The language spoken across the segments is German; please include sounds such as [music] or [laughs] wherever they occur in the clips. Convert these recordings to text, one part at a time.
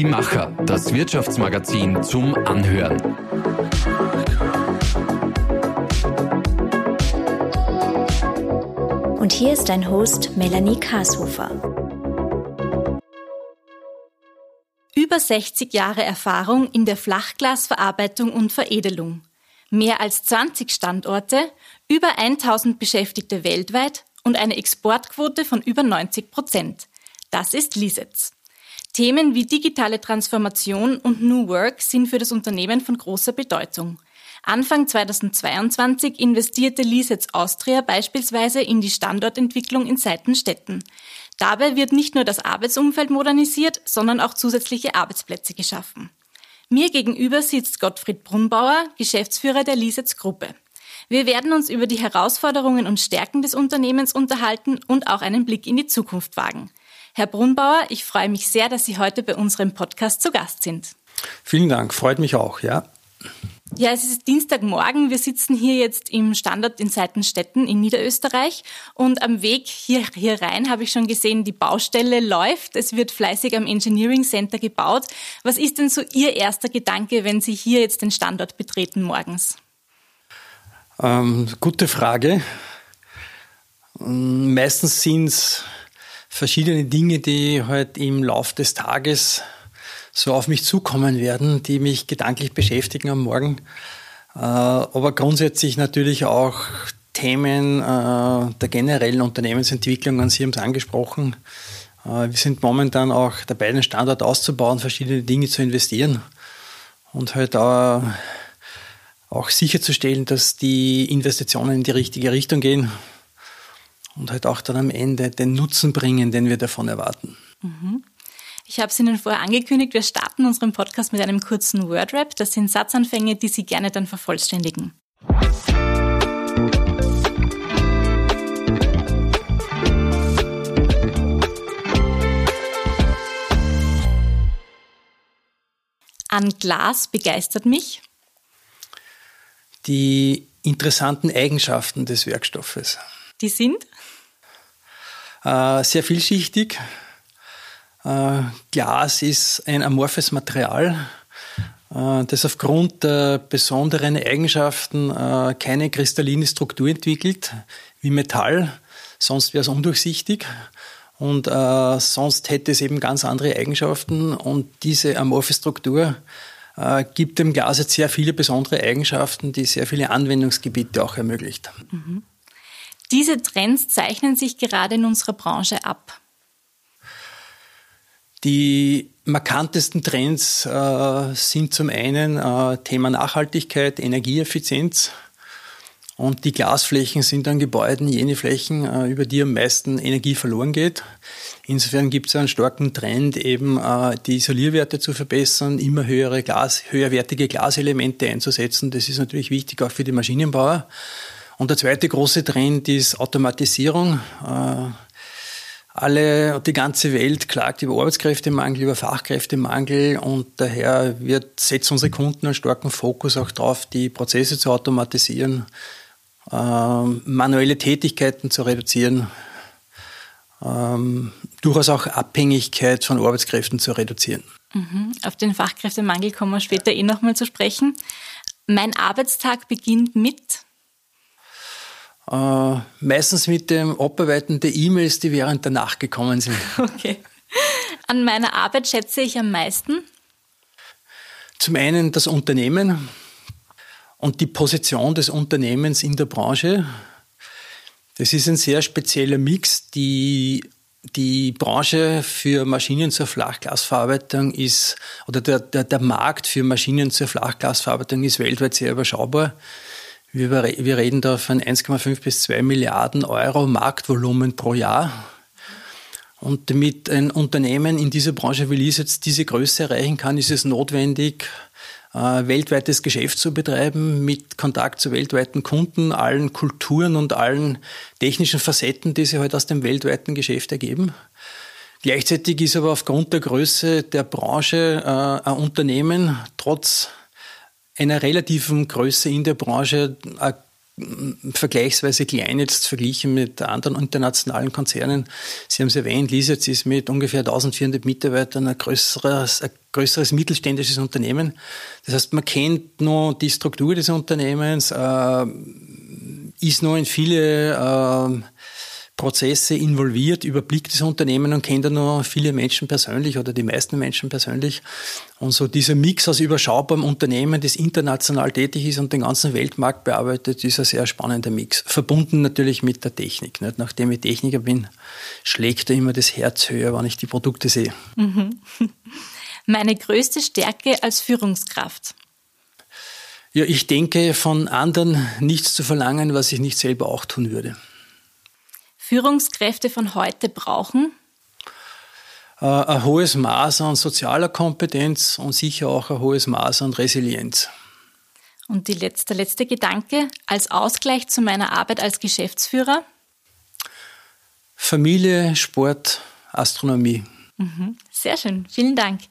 Die Macher, das Wirtschaftsmagazin zum Anhören. Und hier ist dein Host Melanie Kashofer. Über 60 Jahre Erfahrung in der Flachglasverarbeitung und Veredelung. Mehr als 20 Standorte, über 1000 Beschäftigte weltweit und eine Exportquote von über 90 Prozent. Das ist Lisets. Themen wie digitale Transformation und New Work sind für das Unternehmen von großer Bedeutung. Anfang 2022 investierte Lisets Austria beispielsweise in die Standortentwicklung in Seitenstetten. Dabei wird nicht nur das Arbeitsumfeld modernisiert, sondern auch zusätzliche Arbeitsplätze geschaffen. Mir gegenüber sitzt Gottfried Brunbauer, Geschäftsführer der Lisets Gruppe. Wir werden uns über die Herausforderungen und Stärken des Unternehmens unterhalten und auch einen Blick in die Zukunft wagen. Herr Brunbauer, ich freue mich sehr, dass Sie heute bei unserem Podcast zu Gast sind. Vielen Dank, freut mich auch, ja. Ja, es ist Dienstagmorgen. Wir sitzen hier jetzt im Standort in Seitenstetten in Niederösterreich. Und am Weg hier, hier rein habe ich schon gesehen, die Baustelle läuft. Es wird fleißig am Engineering Center gebaut. Was ist denn so Ihr erster Gedanke, wenn Sie hier jetzt den Standort betreten morgens? Ähm, gute Frage. Meistens sind es verschiedene Dinge, die halt im Lauf des Tages so auf mich zukommen werden, die mich gedanklich beschäftigen am Morgen. Äh, aber grundsätzlich natürlich auch Themen äh, der generellen Unternehmensentwicklung, Sie haben es angesprochen. Äh, wir sind momentan auch dabei, den Standort auszubauen, verschiedene Dinge zu investieren und halt auch sicherzustellen, dass die Investitionen in die richtige Richtung gehen und halt auch dann am Ende den Nutzen bringen, den wir davon erwarten. Mhm. Ich habe es Ihnen vorher angekündigt, wir starten unseren Podcast mit einem kurzen Wordrap. Das sind Satzanfänge, die Sie gerne dann vervollständigen. An Glas begeistert mich. Die interessanten Eigenschaften des Werkstoffes. Die sind? Äh, sehr vielschichtig. Äh, Glas ist ein amorphes Material, äh, das aufgrund der besonderen Eigenschaften keine kristalline Struktur entwickelt, wie Metall, sonst wäre es undurchsichtig. Und sonst hätte es eben ganz andere Eigenschaften. Und diese amorphe Struktur gibt dem Glas jetzt sehr viele besondere Eigenschaften, die sehr viele Anwendungsgebiete auch ermöglicht. Mhm. Diese Trends zeichnen sich gerade in unserer Branche ab. Die markantesten Trends äh, sind zum einen äh, Thema Nachhaltigkeit, Energieeffizienz. Und die Glasflächen sind an Gebäuden jene Flächen, äh, über die am meisten Energie verloren geht. Insofern gibt es einen starken Trend, eben äh, die Isolierwerte zu verbessern, immer höhere Glas, höherwertige Glaselemente einzusetzen. Das ist natürlich wichtig auch für die Maschinenbauer. Und der zweite große Trend ist Automatisierung. Äh, alle, die ganze Welt klagt über Arbeitskräftemangel, über Fachkräftemangel und daher wird, setzen unsere Kunden einen starken Fokus auch darauf, die Prozesse zu automatisieren, ähm, manuelle Tätigkeiten zu reduzieren, ähm, durchaus auch Abhängigkeit von Arbeitskräften zu reduzieren. Mhm. Auf den Fachkräftemangel kommen wir später eh nochmal zu sprechen. Mein Arbeitstag beginnt mit äh, meistens mit dem Abarbeiten der E-Mails, die während der Nacht gekommen sind. [laughs] Okay. An meiner Arbeit schätze ich am meisten? Zum einen das Unternehmen und die Position des Unternehmens in der Branche. Das ist ein sehr spezieller Mix. Die, die Branche für Maschinen zur Flachglasverarbeitung ist, oder der, der, der Markt für Maschinen zur Flachglasverarbeitung ist weltweit sehr überschaubar. Wir, wir reden da von 1,5 bis 2 Milliarden Euro Marktvolumen pro Jahr. Und damit ein Unternehmen in dieser Branche wie Lies jetzt diese Größe erreichen kann, ist es notwendig, äh, weltweites Geschäft zu betreiben mit Kontakt zu weltweiten Kunden, allen Kulturen und allen technischen Facetten, die sich heute halt aus dem weltweiten Geschäft ergeben. Gleichzeitig ist aber aufgrund der Größe der Branche äh, ein Unternehmen trotz einer relativen Größe in der Branche vergleichsweise klein jetzt verglichen mit anderen internationalen Konzernen. Sie haben es erwähnt, Lisitz ist mit ungefähr 1400 Mitarbeitern ein größeres, ein größeres mittelständisches Unternehmen. Das heißt, man kennt nur die Struktur des Unternehmens, äh, ist noch in viele äh, Prozesse involviert, überblickt das Unternehmen und kennt dann noch viele Menschen persönlich oder die meisten Menschen persönlich. Und so dieser Mix aus überschaubarem Unternehmen, das international tätig ist und den ganzen Weltmarkt bearbeitet, ist ein sehr spannender Mix. Verbunden natürlich mit der Technik. Nicht? Nachdem ich Techniker bin, schlägt da immer das Herz höher, wenn ich die Produkte sehe. Mhm. [laughs] Meine größte Stärke als Führungskraft. Ja, ich denke, von anderen nichts zu verlangen, was ich nicht selber auch tun würde. Führungskräfte von heute brauchen? Äh, ein hohes Maß an sozialer Kompetenz und sicher auch ein hohes Maß an Resilienz. Und letzte, letzte Gedanke als Ausgleich zu meiner Arbeit als Geschäftsführer? Familie, Sport, Astronomie. Mhm. Sehr schön, vielen Dank.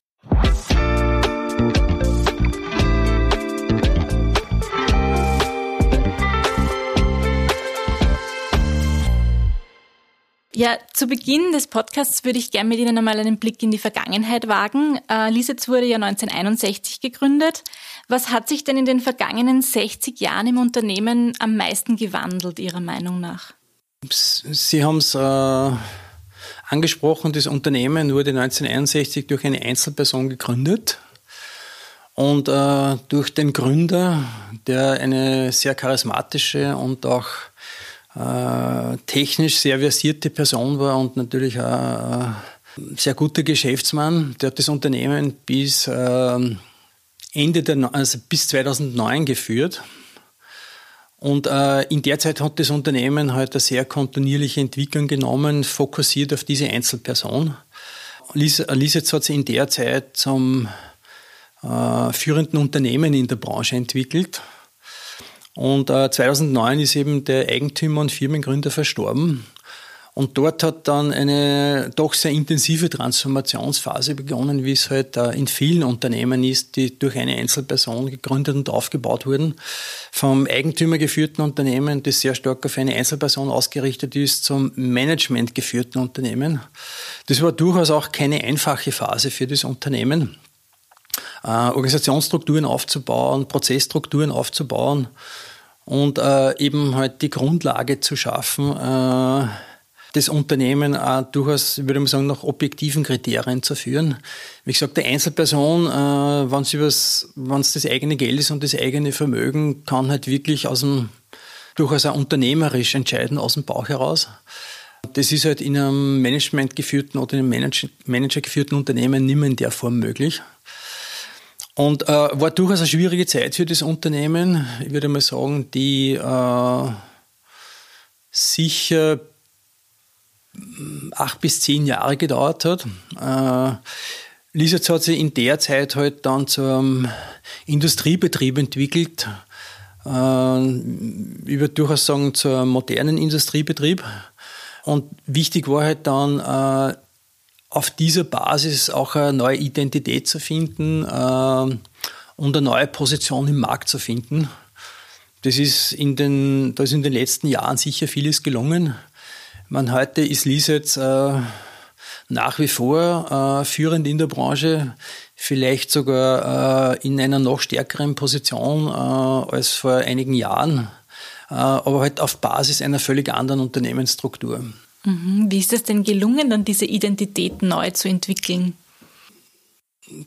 Ja, zu Beginn des Podcasts würde ich gerne mit Ihnen einmal einen Blick in die Vergangenheit wagen. Äh, Lisitz wurde ja 1961 gegründet. Was hat sich denn in den vergangenen 60 Jahren im Unternehmen am meisten gewandelt, Ihrer Meinung nach? Sie haben es äh, angesprochen, das Unternehmen wurde 1961 durch eine Einzelperson gegründet. Und äh, durch den Gründer, der eine sehr charismatische und auch äh, technisch sehr versierte Person war und natürlich auch ein sehr guter Geschäftsmann. Der hat das Unternehmen bis äh, Ende der, also bis 2009 geführt. Und äh, in der Zeit hat das Unternehmen halt eine sehr kontinuierliche Entwicklung genommen, fokussiert auf diese Einzelperson. Lisitz hat sich in der Zeit zum äh, führenden Unternehmen in der Branche entwickelt. Und äh, 2009 ist eben der Eigentümer und Firmengründer verstorben. Und dort hat dann eine doch sehr intensive Transformationsphase begonnen, wie es halt äh, in vielen Unternehmen ist, die durch eine Einzelperson gegründet und aufgebaut wurden. Vom Eigentümer geführten Unternehmen, das sehr stark auf eine Einzelperson ausgerichtet ist, zum Management geführten Unternehmen. Das war durchaus auch keine einfache Phase für das Unternehmen. Äh, Organisationsstrukturen aufzubauen, Prozessstrukturen aufzubauen und äh, eben halt die Grundlage zu schaffen, äh, das Unternehmen auch durchaus, würde man sagen, nach objektiven Kriterien zu führen. Wie gesagt, die Einzelperson, äh, wenn es das eigene Geld ist und das eigene Vermögen, kann halt wirklich aus dem, durchaus auch unternehmerisch entscheiden, aus dem Bauch heraus. Das ist halt in einem managementgeführten oder in einem managergeführten Unternehmen nicht mehr in der Form möglich. Und äh, war durchaus eine schwierige Zeit für das Unternehmen. Ich würde mal sagen, die äh, sicher acht bis zehn Jahre gedauert hat. Äh, Lisitz hat sich in der Zeit halt dann zum Industriebetrieb entwickelt. Äh, ich würde durchaus sagen, zum modernen Industriebetrieb. Und wichtig war halt dann, äh, auf dieser Basis auch eine neue Identität zu finden äh, und eine neue Position im Markt zu finden. Das ist in den, da ist in den letzten Jahren sicher vieles gelungen. Man heute ist Lisets äh, nach wie vor äh, führend in der Branche, vielleicht sogar äh, in einer noch stärkeren Position äh, als vor einigen Jahren, äh, aber halt auf Basis einer völlig anderen Unternehmensstruktur. Mhm. Wie ist es denn gelungen, dann diese Identität neu zu entwickeln?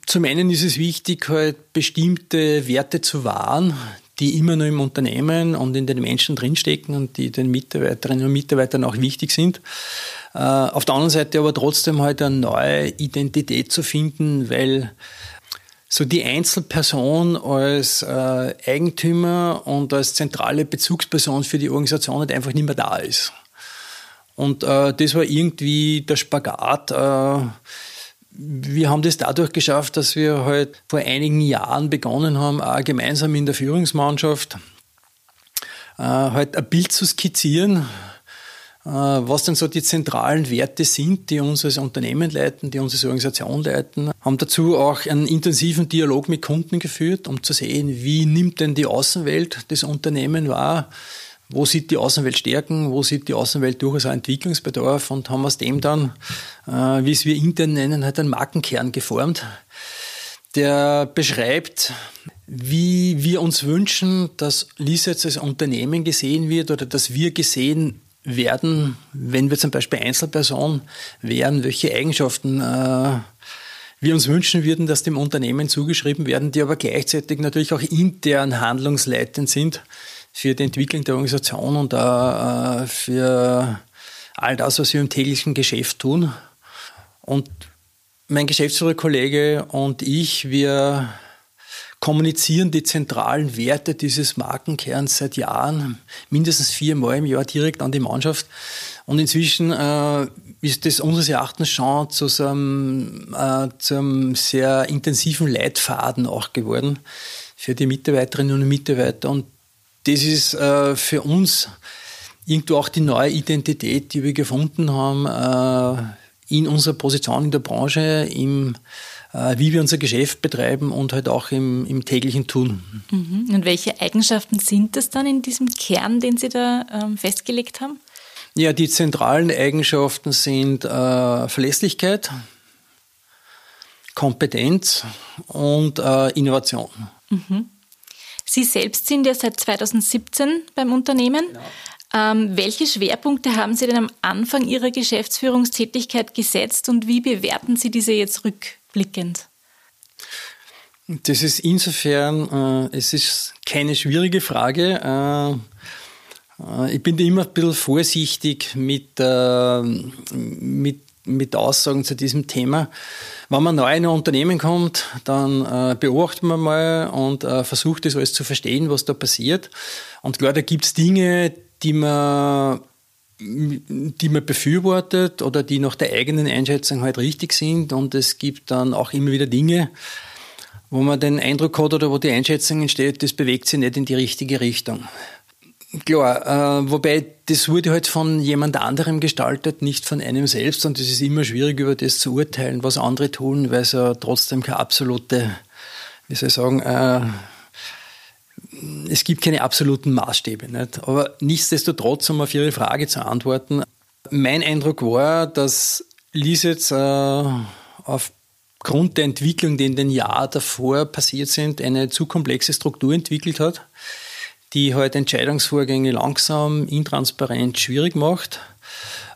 Zum einen ist es wichtig, halt bestimmte Werte zu wahren, die immer noch im Unternehmen und in den Menschen drinstecken und die den Mitarbeiterinnen und Mitarbeitern auch wichtig sind. Äh, auf der anderen Seite aber trotzdem halt eine neue Identität zu finden, weil so die Einzelperson als äh, Eigentümer und als zentrale Bezugsperson für die Organisation halt einfach nicht mehr da ist. Und äh, das war irgendwie der Spagat. Äh, wir haben das dadurch geschafft, dass wir halt vor einigen Jahren begonnen haben, auch gemeinsam in der Führungsmannschaft äh, halt ein Bild zu skizzieren, äh, was denn so die zentralen Werte sind, die uns als Unternehmen leiten, die uns als Organisation leiten. Haben dazu auch einen intensiven Dialog mit Kunden geführt, um zu sehen, wie nimmt denn die Außenwelt das Unternehmen wahr wo sieht die Außenwelt Stärken, wo sieht die Außenwelt durchaus auch Entwicklungsbedarf und haben aus dem dann, äh, wie es wir intern nennen, halt einen Markenkern geformt, der beschreibt, wie wir uns wünschen, dass Lisets als Unternehmen gesehen wird oder dass wir gesehen werden, wenn wir zum Beispiel Einzelperson wären, welche Eigenschaften äh, wir uns wünschen würden, dass dem Unternehmen zugeschrieben werden, die aber gleichzeitig natürlich auch intern handlungsleitend sind für die Entwicklung der Organisation und äh, für all das, was wir im täglichen Geschäft tun. Und mein Geschäftsführerkollege und ich, wir kommunizieren die zentralen Werte dieses Markenkerns seit Jahren, mindestens viermal im Jahr direkt an die Mannschaft. Und inzwischen äh, ist das unseres Erachtens schon zu so einem, äh, zu einem sehr intensiven Leitfaden auch geworden für die Mitarbeiterinnen und Mitarbeiter. Und das ist äh, für uns irgendwo auch die neue Identität, die wir gefunden haben äh, in unserer Position in der Branche, im äh, wie wir unser Geschäft betreiben und halt auch im, im täglichen Tun. Mhm. Und welche Eigenschaften sind das dann in diesem Kern, den Sie da ähm, festgelegt haben? Ja, die zentralen Eigenschaften sind äh, Verlässlichkeit, Kompetenz und äh, Innovation. Mhm. Sie selbst sind ja seit 2017 beim Unternehmen. Genau. Ähm, welche Schwerpunkte haben Sie denn am Anfang Ihrer Geschäftsführungstätigkeit gesetzt und wie bewerten Sie diese jetzt rückblickend? Das ist insofern, äh, es ist keine schwierige Frage. Äh, äh, ich bin immer ein bisschen vorsichtig mit, äh, mit, mit Aussagen zu diesem Thema. Wenn man neu in ein Unternehmen kommt, dann äh, beobachtet man mal und äh, versucht das alles zu verstehen, was da passiert. Und klar, da gibt es Dinge, die man die man befürwortet oder die nach der eigenen Einschätzung halt richtig sind. Und es gibt dann auch immer wieder Dinge, wo man den Eindruck hat oder wo die Einschätzung entsteht, das bewegt sich nicht in die richtige Richtung. Klar, äh, wobei das wurde halt von jemand anderem gestaltet, nicht von einem selbst. Und es ist immer schwierig, über das zu urteilen, was andere tun, weil es ja trotzdem keine absolute, wie soll ich sagen, äh, es gibt keine absoluten Maßstäbe. Nicht? Aber nichtsdestotrotz, um auf Ihre Frage zu antworten, mein Eindruck war, dass Lisitz äh, aufgrund der Entwicklung, die in den Jahren davor passiert sind, eine zu komplexe Struktur entwickelt hat, die halt Entscheidungsvorgänge langsam, intransparent, schwierig macht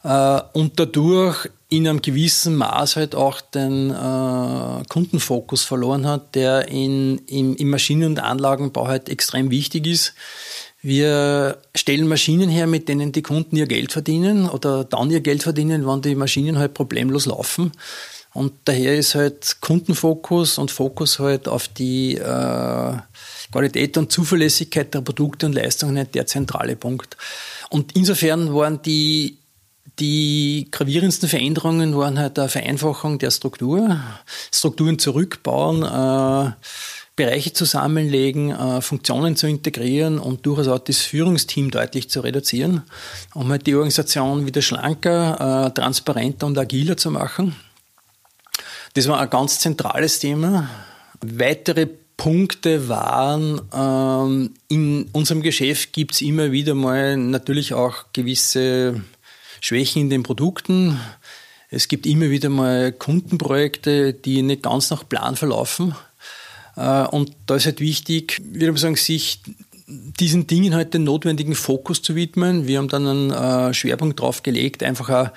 äh, und dadurch in einem gewissen Maß halt auch den äh, Kundenfokus verloren hat, der in, im, im Maschinen- und Anlagenbau halt extrem wichtig ist. Wir stellen Maschinen her, mit denen die Kunden ihr Geld verdienen oder dann ihr Geld verdienen, wenn die Maschinen halt problemlos laufen. Und daher ist halt Kundenfokus und Fokus halt auf die äh, Qualität und Zuverlässigkeit der Produkte und Leistungen der zentrale Punkt. Und insofern waren die die gravierendsten Veränderungen waren halt eine Vereinfachung der Struktur, Strukturen zurückbauen, äh, Bereiche zusammenlegen, äh, Funktionen zu integrieren und durchaus auch das Führungsteam deutlich zu reduzieren, um halt die Organisation wieder schlanker, äh, transparenter und agiler zu machen. Das war ein ganz zentrales Thema. Weitere Punkte waren, ähm, in unserem Geschäft gibt es immer wieder mal natürlich auch gewisse Schwächen in den Produkten. Es gibt immer wieder mal Kundenprojekte, die nicht ganz nach Plan verlaufen. Äh, und da ist halt wichtig, würde man sagen, sich diesen Dingen halt den notwendigen Fokus zu widmen. Wir haben dann einen äh, Schwerpunkt drauf gelegt, einfach auch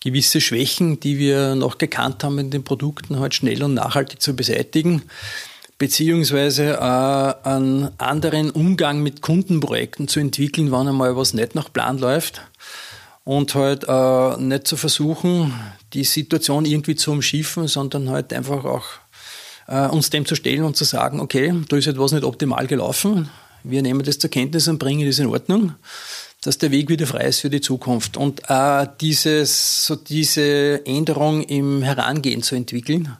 gewisse Schwächen, die wir noch gekannt haben in den Produkten, halt schnell und nachhaltig zu beseitigen beziehungsweise äh, einen anderen Umgang mit Kundenprojekten zu entwickeln, wann einmal was nicht nach Plan läuft und halt äh, nicht zu versuchen, die Situation irgendwie zu umschiffen, sondern halt einfach auch äh, uns dem zu stellen und zu sagen, okay, da ist etwas nicht optimal gelaufen, wir nehmen das zur Kenntnis und bringen das in Ordnung, dass der Weg wieder frei ist für die Zukunft. Und äh, dieses, so diese Änderung im Herangehen zu entwickeln,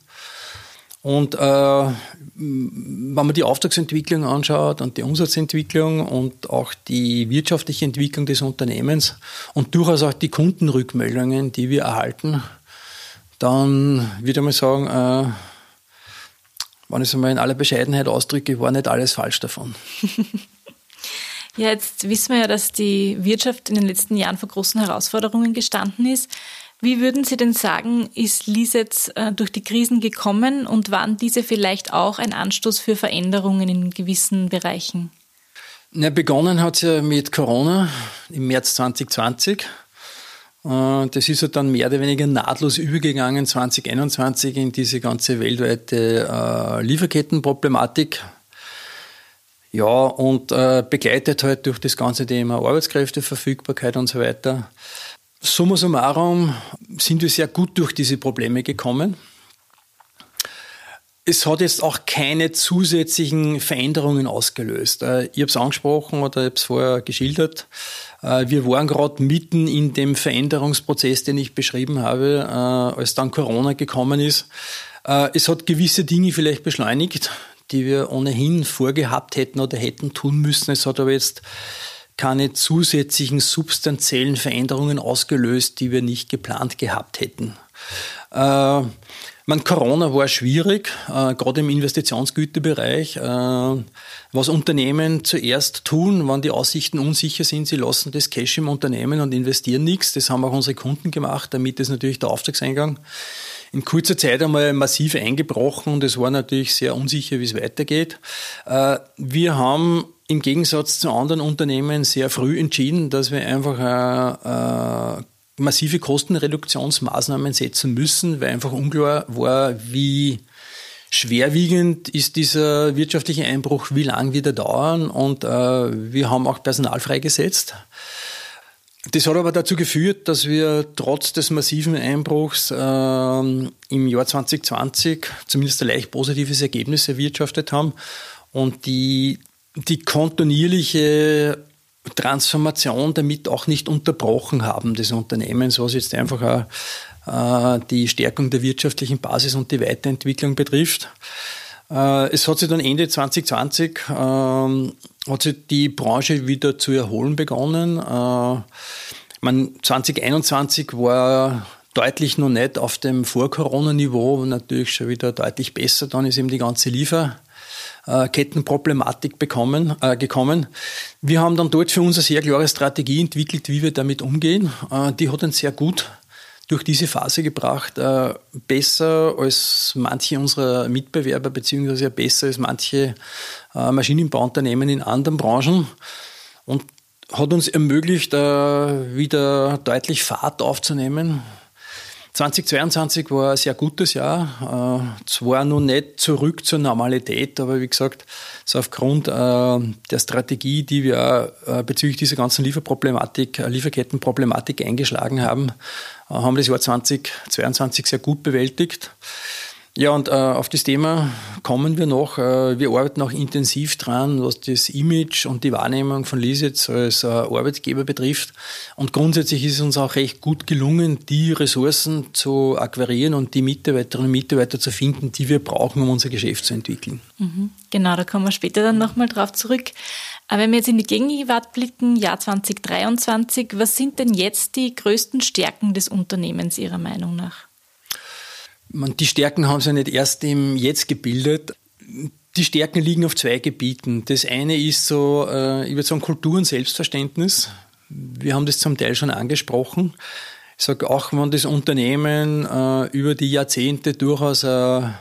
und äh, wenn man die Auftragsentwicklung anschaut und die Umsatzentwicklung und auch die wirtschaftliche Entwicklung des Unternehmens und durchaus auch die Kundenrückmeldungen, die wir erhalten, dann würde ich mal sagen, äh, wenn ich es mal in aller Bescheidenheit ausdrücke, war nicht alles falsch davon. [laughs] Ja, jetzt wissen wir ja, dass die Wirtschaft in den letzten Jahren vor großen Herausforderungen gestanden ist. Wie würden Sie denn sagen, ist Lisetz äh, durch die Krisen gekommen und waren diese vielleicht auch ein Anstoß für Veränderungen in gewissen Bereichen? Na, begonnen hat es ja mit Corona im März 2020. Äh, das ist ja dann mehr oder weniger nahtlos übergegangen 2021 in diese ganze weltweite äh, Lieferkettenproblematik. Ja, und begleitet halt durch das ganze Thema Arbeitskräfteverfügbarkeit und so weiter. Summa summarum sind wir sehr gut durch diese Probleme gekommen. Es hat jetzt auch keine zusätzlichen Veränderungen ausgelöst. Äh, ich habe es angesprochen oder ich habe es vorher geschildert. Äh, wir waren gerade mitten in dem Veränderungsprozess, den ich beschrieben habe, äh, als dann Corona gekommen ist. Es hat gewisse Dinge vielleicht beschleunigt, die wir ohnehin vorgehabt hätten oder hätten tun müssen. Es hat aber jetzt keine zusätzlichen substanziellen Veränderungen ausgelöst, die wir nicht geplant gehabt hätten. Äh, man, Corona war schwierig, äh, gerade im Investitionsgüterbereich. Äh, was Unternehmen zuerst tun, wenn die Aussichten unsicher sind, sie lassen das Cash im Unternehmen und investieren nichts. Das haben auch unsere Kunden gemacht, damit ist natürlich der Auftragseingang in kurzer Zeit einmal massiv eingebrochen und es war natürlich sehr unsicher, wie es weitergeht. Äh, wir haben im Gegensatz zu anderen Unternehmen sehr früh entschieden, dass wir einfach äh, äh, massive Kostenreduktionsmaßnahmen setzen müssen, weil einfach unklar war, wie schwerwiegend ist dieser wirtschaftliche Einbruch, wie lang wird er dauern und äh, wir haben auch Personal freigesetzt. Das hat aber dazu geführt, dass wir trotz des massiven Einbruchs äh, im Jahr 2020 zumindest ein leicht positives Ergebnis erwirtschaftet haben und die, die kontinuierliche Transformation damit auch nicht unterbrochen haben des Unternehmens, was jetzt einfach auch, äh, die Stärkung der wirtschaftlichen Basis und die Weiterentwicklung betrifft. Äh, es hat sich dann Ende 2020 ähm, hat sich die Branche wieder zu erholen begonnen. Äh, man, 2021 war deutlich noch nicht auf dem Vor-Corona-Niveau, natürlich schon wieder deutlich besser. Dann ist eben die ganze Lieferkettenproblematik bekommen, äh, gekommen. Wir haben dann dort für uns eine sehr klare Strategie entwickelt, wie wir damit umgehen. Äh, die hat uns sehr gut durch diese Phase gebracht, äh, besser als manche unserer Mitbewerber, beziehungsweise besser als manche äh, Maschinenbauunternehmen in anderen Branchen und hat uns ermöglicht, äh, wieder deutlich Fahrt aufzunehmen. 2022 war ein sehr gutes Jahr. Äh, zwar noch nicht zurück zur Normalität, aber wie gesagt, so aufgrund äh, der Strategie, die wir äh, bezüglich dieser ganzen Lieferproblematik, Lieferkettenproblematik eingeschlagen haben, haben das Jahr 2022 sehr gut bewältigt. Ja, und äh, auf das Thema kommen wir noch. Äh, wir arbeiten auch intensiv dran, was das Image und die Wahrnehmung von Lisitz als äh, Arbeitgeber betrifft. Und grundsätzlich ist es uns auch recht gut gelungen, die Ressourcen zu akquirieren und die Mitarbeiterinnen und Mitarbeiter zu finden, die wir brauchen, um unser Geschäft zu entwickeln. Mhm. Genau, da kommen wir später dann nochmal drauf zurück. Aber wenn wir jetzt in die Gegenwart blicken, Jahr 2023, was sind denn jetzt die größten Stärken des Unternehmens Ihrer Meinung nach? Die Stärken haben sich nicht erst im Jetzt gebildet. Die Stärken liegen auf zwei Gebieten. Das eine ist so, äh, ich würde sagen, Kultur und Selbstverständnis. Wir haben das zum Teil schon angesprochen. Ich sage auch, wenn das Unternehmen äh, über die Jahrzehnte durchaus eine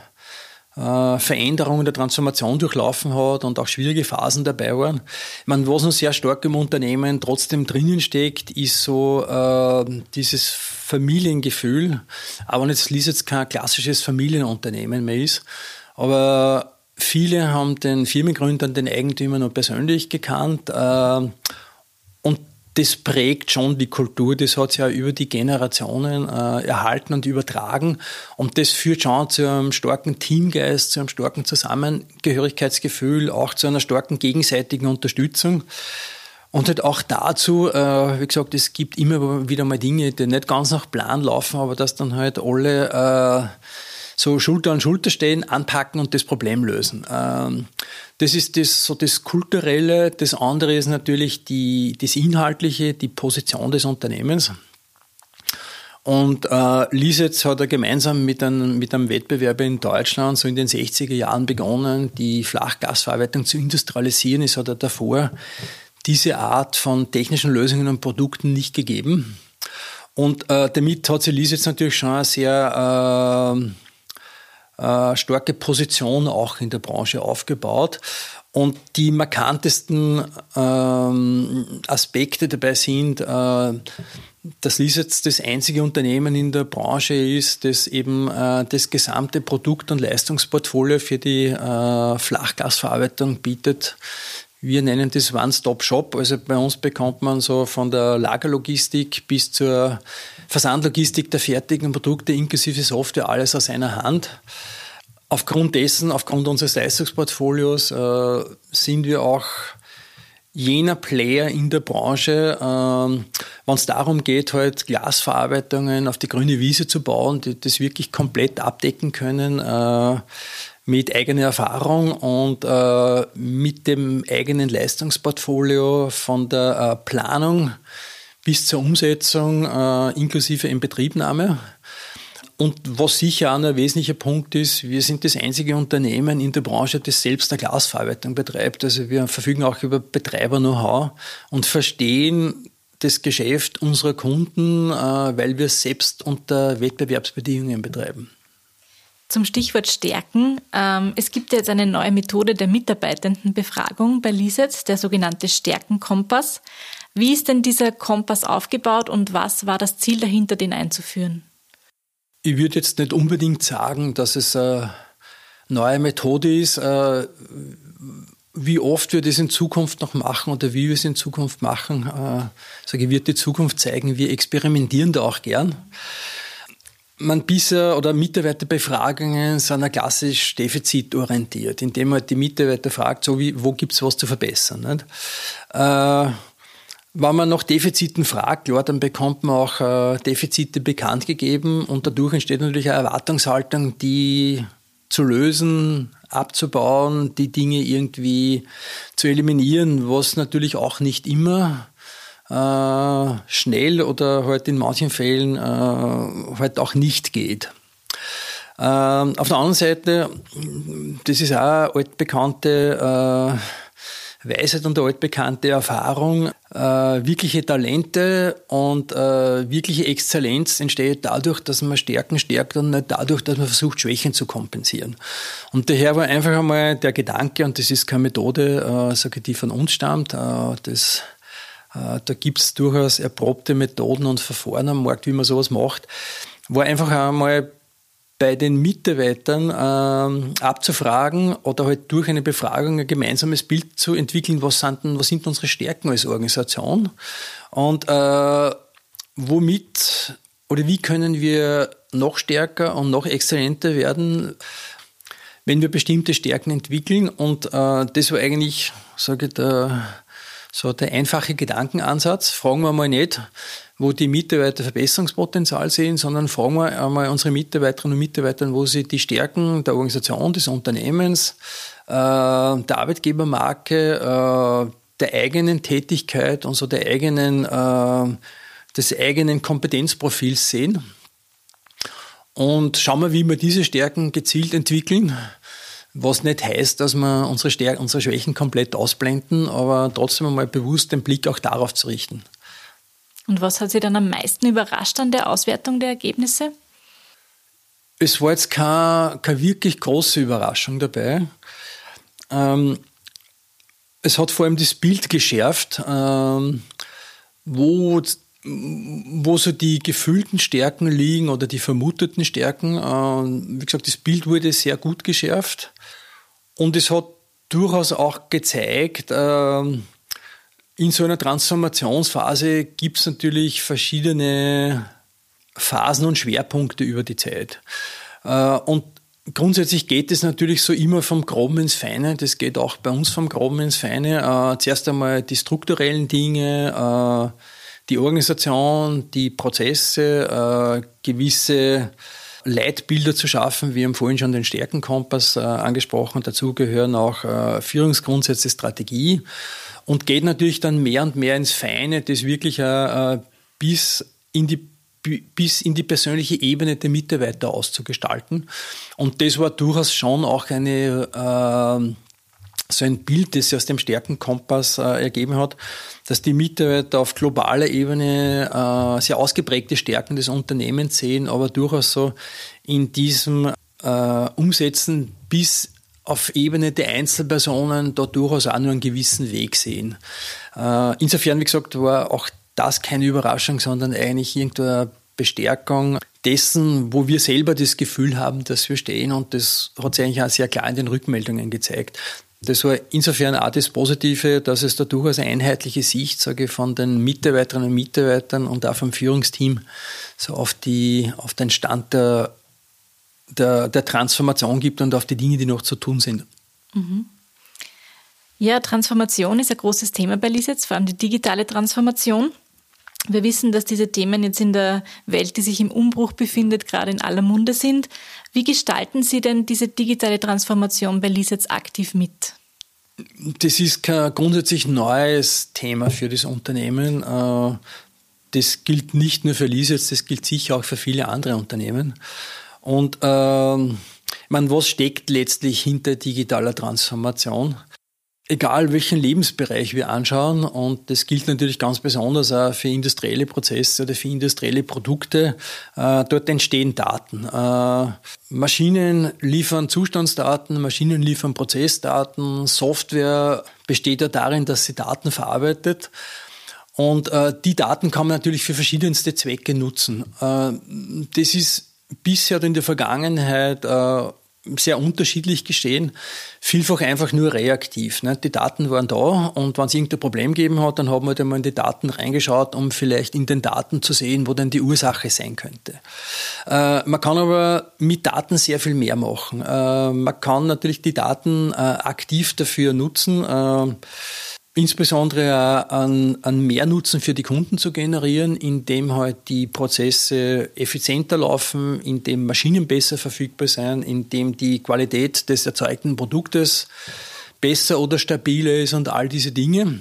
äh, Veränderungen der Transformation durchlaufen hat und auch schwierige Phasen dabei waren. Meine, was noch sehr stark im Unternehmen trotzdem drinnen steckt, ist so äh, dieses Familiengefühl, aber jetzt liest jetzt kein klassisches Familienunternehmen mehr ist. Aber viele haben den Firmengründern, den Eigentümer noch persönlich gekannt. Äh, und das prägt schon die Kultur, das hat sich ja über die Generationen äh, erhalten und übertragen. Und das führt schon zu einem starken Teamgeist, zu einem starken Zusammengehörigkeitsgefühl, auch zu einer starken gegenseitigen Unterstützung. Und halt auch dazu, äh, wie gesagt, es gibt immer wieder mal Dinge, die nicht ganz nach Plan laufen, aber dass dann halt alle äh, so Schulter an Schulter stehen, anpacken und das Problem lösen. Ähm, das ist das, so das Kulturelle. Das andere ist natürlich die, das Inhaltliche, die Position des Unternehmens. Und äh, Lisitz hat er gemeinsam mit einem, mit einem Wettbewerber in Deutschland so in den 60er Jahren begonnen, die Flachgasverarbeitung zu industrialisieren. Es hat er davor diese Art von technischen Lösungen und Produkten nicht gegeben. Und äh, damit hat sich Lies jetzt natürlich schon sehr äh, äh, starke Position auch in der Branche aufgebaut. Und die markantesten ähm, Aspekte dabei sind, äh, dass Lies jetzt das einzige Unternehmen in der Branche ist, das eben äh, das gesamte Produkt- und Leistungsportfolio für die äh, Flachgasverarbeitung bietet. Wir nennen das One-Stop-Shop. Also bei uns bekommt man so von der Lagerlogistik bis zur Versandlogistik der fertigen Produkte inklusive Software alles aus einer Hand. Aufgrund dessen, aufgrund unseres Leistungsportfolios äh, sind wir auch jener Player in der Branche, ähm, wenn es darum geht, halt Glasverarbeitungen auf die grüne Wiese zu bauen, die das wirklich komplett abdecken können. Äh, mit eigener Erfahrung und äh, mit dem eigenen Leistungsportfolio von der Planung bis zur Umsetzung äh, inklusive Inbetriebnahme. Und was sicher auch ein wesentlicher Punkt ist, wir sind das einzige Unternehmen in der Branche, das selbst eine Glasverarbeitung betreibt. Also wir verfügen auch über Betreiber-Know-how und verstehen das Geschäft unserer Kunden, äh, weil wir es selbst unter Wettbewerbsbedingungen betreiben. Zum Stichwort Stärken. Ähm, es gibt jetzt eine neue Methode der Mitarbeitendenbefragung bei Liset, der sogenannte Stärkenkompass. Wie ist denn dieser Kompass aufgebaut und was war das Ziel dahinter, den einzuführen? Ich würde jetzt nicht unbedingt sagen, dass es eine neue Methode ist. Äh, wie oft wir das in Zukunft noch machen oder wie wir es in Zukunft machen, äh, sage ich, wird die Zukunft zeigen. Wir experimentieren da auch gern man bisher oder Mitarbeiterbefragungen sind klassisch defizitorientiert, indem man die Mitarbeiter fragt, so wie, wo gibt es was zu verbessern. Nicht? Wenn man nach Defiziten fragt, klar, dann bekommt man auch äh, Defizite bekannt gegeben und dadurch entsteht natürlich eine Erwartungshaltung, die zu lösen, abzubauen, die Dinge irgendwie zu eliminieren, was natürlich auch nicht immer äh, schnell oder halt in manchen Fällen äh, halt auch nicht geht. Äh, auf der anderen Seite, das ist auch eine altbekannte äh, Weisheit und altbekannte Erfahrung, äh, wirkliche Talente und äh, wirkliche Exzellenz entsteht dadurch, dass man Stärken stärkt und nicht dadurch, dass man versucht, Schwächen zu kompensieren. Und daher war einfach einmal der Gedanke, und das ist keine Methode, äh, sage ich, die von uns stammt, äh, das äh, da gibt es durchaus erprobte Methoden und Verfahren am Markt, wie man sowas macht, war einfach einmal bei den Mitarbeitern ähm, abzufragen oder halt durch eine Befragung ein gemeinsames Bild zu entwickeln, was sind, denn, was sind unsere Stärken als Organisation und äh, womit oder wie können wir noch stärker und noch exzellenter werden, wenn wir bestimmte Stärken entwickeln. Und äh, das war eigentlich, sage ich, der so der einfache Gedankenansatz. Fragen wir mal nicht, wo die Mitarbeiter Verbesserungspotenzial sehen, sondern fragen wir einmal unsere Mitarbeiterinnen und Mitarbeiter, wo sie die Stärken der Organisation, des Unternehmens, äh, der Arbeitgebermarke, äh, der eigenen Tätigkeit und so der eigenen, äh, des eigenen Kompetenzprofils sehen. Und schauen wir, wie wir diese Stärken gezielt entwickeln was nicht heißt, dass wir unsere, Stärken, unsere Schwächen komplett ausblenden, aber trotzdem einmal bewusst den Blick auch darauf zu richten. Und was hat Sie dann am meisten überrascht an der Auswertung der Ergebnisse? Es war jetzt keine, keine wirklich große Überraschung dabei. Ähm, es hat vor allem das Bild geschärft, ähm, wo, wo so die gefühlten Stärken liegen oder die vermuteten Stärken. Ähm, wie gesagt, das Bild wurde sehr gut geschärft. Und es hat durchaus auch gezeigt, ähm, in so einer Transformationsphase gibt es natürlich verschiedene Phasen und Schwerpunkte über die Zeit. Äh, und grundsätzlich geht es natürlich so immer vom Groben ins Feine. Das geht auch bei uns vom Groben ins Feine. Äh, zuerst einmal die strukturellen Dinge, äh, die Organisation, die Prozesse, gewisse Leitbilder zu schaffen. Wir haben vorhin schon den Stärkenkompass angesprochen. Dazu gehören auch Führungsgrundsätze, Strategie und geht natürlich dann mehr und mehr ins Feine, das wirklich äh, bis in die bis in die persönliche Ebene der Mitarbeiter auszugestalten. Und das war durchaus schon auch eine, äh, so ein Bild, das sich aus dem Stärkenkompass äh, ergeben hat, dass die Mitarbeiter auf globaler Ebene äh, sehr ausgeprägte Stärken des Unternehmens sehen, aber durchaus so in diesem äh, Umsetzen bis auf Ebene der Einzelpersonen da durchaus auch nur einen gewissen Weg sehen. Äh, insofern, wie gesagt, war auch das keine Überraschung, sondern eigentlich irgendeine Bestärkung dessen, wo wir selber das Gefühl haben, dass wir stehen und das hat sich eigentlich auch sehr klar in den Rückmeldungen gezeigt. Das war insofern auch das Positive, dass es da durchaus eine einheitliche Sicht, sage ich, von den Mitarbeiterinnen und Mitarbeitern und auch vom Führungsteam so auf, die, auf den Stand der, der, der Transformation gibt und auf die Dinge, die noch zu tun sind. Mhm. Ja, Transformation ist ein großes Thema bei Lisitz, vor allem die digitale Transformation. Wir wissen, dass diese Themen jetzt in der Welt, die sich im Umbruch befindet, gerade in aller Munde sind. Wie gestalten Sie denn diese digitale Transformation bei Lisitz aktiv mit? Das ist kein grundsätzlich neues Thema für das Unternehmen. Äh, das gilt nicht nur für Lisitz, das gilt sicher auch für viele andere Unternehmen. Und äh, ich meine, was steckt letztlich hinter digitaler Transformation? egal welchen Lebensbereich wir anschauen, und das gilt natürlich ganz besonders auch für industrielle Prozesse oder für industrielle Produkte, äh, dort entstehen Daten. Äh, Maschinen liefern Zustandsdaten, Maschinen liefern Prozessdaten, Software besteht ja darin, dass sie Daten verarbeitet. Und äh, die Daten kann man natürlich für verschiedenste Zwecke nutzen. Äh, das ist bisher in der Vergangenheit äh, sehr unterschiedlich geschehen, vielfach einfach nur reaktiv. Ne? Die Daten waren da und wenn es irgendein Problem gegeben hat, dann haben wir halt einmal in die Daten reingeschaut, um vielleicht in den Daten zu sehen, wo denn die Ursache sein könnte. Äh, man kann aber mit Daten sehr viel mehr machen. Äh, man kann natürlich die Daten aktiv dafür nutzen, insbesondere an, an Mehrnutzen für die Kunden zu generieren, indem halt die Prozesse effizienter laufen, indem Maschinen besser verfügbar sind, indem die Qualität des erzeugten Produktes besser oder stabiler ist und all diese Dinge.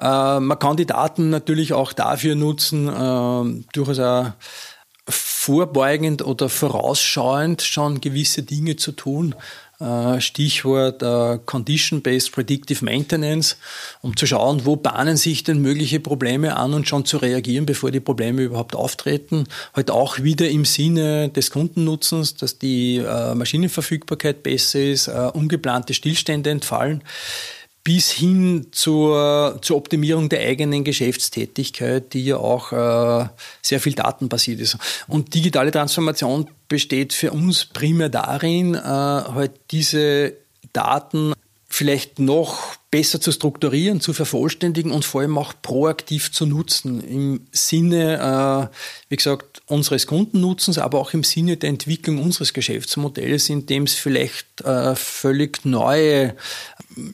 Äh, man kann die Daten natürlich auch dafür nutzen, äh, durchaus auch vorbeugend oder vorausschauend schon gewisse Dinge zu tun. Äh, Stichwort äh, Condition-Based Predictive Maintenance, um zu schauen, wo bahnen sich denn mögliche Probleme an und schon zu reagieren, bevor die Probleme überhaupt auftreten. Halt auch wieder im Sinne des Kundennutzens, dass die äh, Maschinenverfügbarkeit besser ist, ungeplante Stillstände entfallen bis hin zur, zur Optimierung der eigenen Geschäftstätigkeit, die ja auch äh, sehr viel datenbasiert ist. Und digitale Transformation besteht für uns primär darin, äh, halt diese Daten vielleicht noch besser zu strukturieren, zu vervollständigen und vor allem auch proaktiv zu nutzen. Im Sinne, äh, wie gesagt, unseres Kundennutzens, aber auch im Sinne der Entwicklung unseres Geschäftsmodells, indem es vielleicht äh, völlig neue,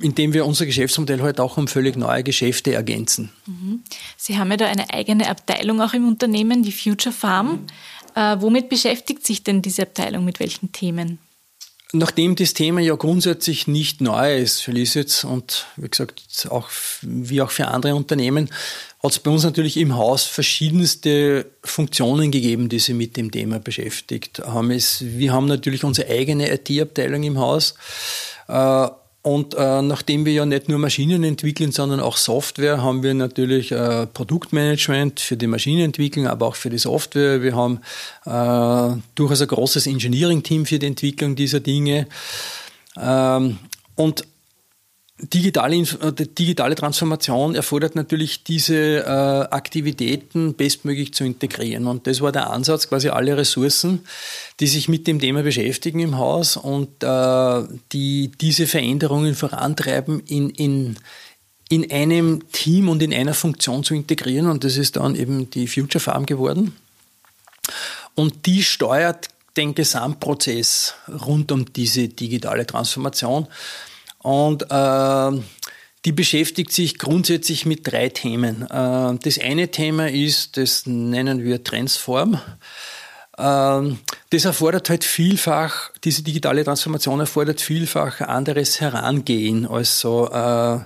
indem wir unser Geschäftsmodell heute halt auch um völlig neue Geschäfte ergänzen. Mhm. Sie haben ja da eine eigene Abteilung auch im Unternehmen, die Future Farm. Äh, womit beschäftigt sich denn diese Abteilung mit welchen Themen? Nachdem das Thema ja grundsätzlich nicht neu ist für Lisitz und wie gesagt auch wie auch für andere Unternehmen, hat es bei uns natürlich im Haus verschiedenste Funktionen gegeben, die sich mit dem Thema beschäftigt haben. Wir haben natürlich unsere eigene IT-Abteilung im Haus. Äh, und äh, nachdem wir ja nicht nur Maschinen entwickeln, sondern auch Software, haben wir natürlich äh, Produktmanagement für die Maschinenentwicklung, aber auch für die Software. Wir haben äh, durchaus ein großes Engineering-Team für die Entwicklung dieser Dinge. Ähm, und Digitale, äh, digitale Transformation erfordert natürlich diese äh, Aktivitäten bestmöglich zu integrieren. Und das war der Ansatz, quasi alle Ressourcen, die sich mit dem Thema beschäftigen im Haus und äh, die diese Veränderungen vorantreiben, in, in, in einem Team und in einer Funktion zu integrieren. Und das ist dann eben die Future Farm geworden. Und die steuert den Gesamtprozess rund um diese digitale Transformation. Und äh, die beschäftigt sich grundsätzlich mit drei Themen. Äh, das eine Thema ist, das nennen wir Transform. Äh, das erfordert halt vielfach, diese digitale Transformation erfordert vielfach anderes Herangehen als so äh,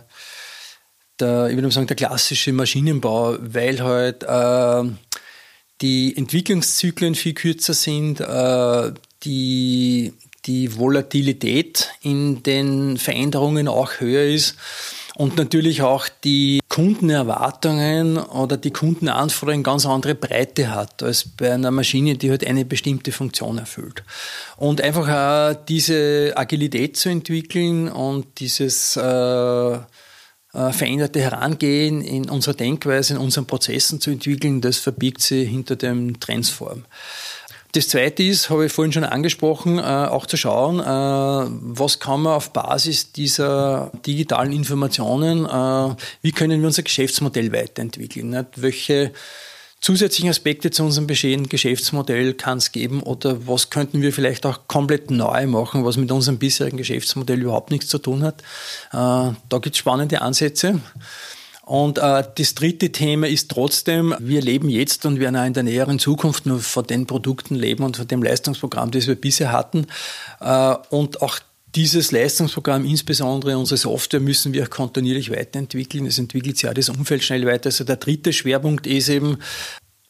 der, ich würde sagen, der klassische Maschinenbau, weil halt äh, die Entwicklungszyklen viel kürzer sind, äh, die die Volatilität in den Veränderungen auch höher ist und natürlich auch die Kundenerwartungen oder die Kundenanforderungen ganz andere Breite hat als bei einer Maschine, die halt eine bestimmte Funktion erfüllt. Und einfach auch diese Agilität zu entwickeln und dieses äh, äh, veränderte Herangehen in unserer Denkweise, in unseren Prozessen zu entwickeln, das verbiegt sie hinter dem Transform. Das Zweite ist, habe ich vorhin schon angesprochen, äh, auch zu schauen, äh, was kann man auf Basis dieser digitalen Informationen, äh, wie können wir unser Geschäftsmodell weiterentwickeln? Welche zusätzlichen Aspekte zu unserem bestehenden Geschäftsmodell kann es geben oder was könnten wir vielleicht auch komplett neu machen, was mit unserem bisherigen Geschäftsmodell überhaupt nichts zu tun hat? Da gibt es spannende Ansätze. Und äh, das dritte Thema ist trotzdem, wir leben jetzt und werden auch in der näheren Zukunft nur von den Produkten leben und von dem Leistungsprogramm, das wir bisher hatten. Äh, und auch dieses Leistungsprogramm, insbesondere unsere Software, müssen wir kontinuierlich weiterentwickeln. Es entwickelt sich ja das Umfeld schnell weiter. Also der dritte Schwerpunkt ist eben,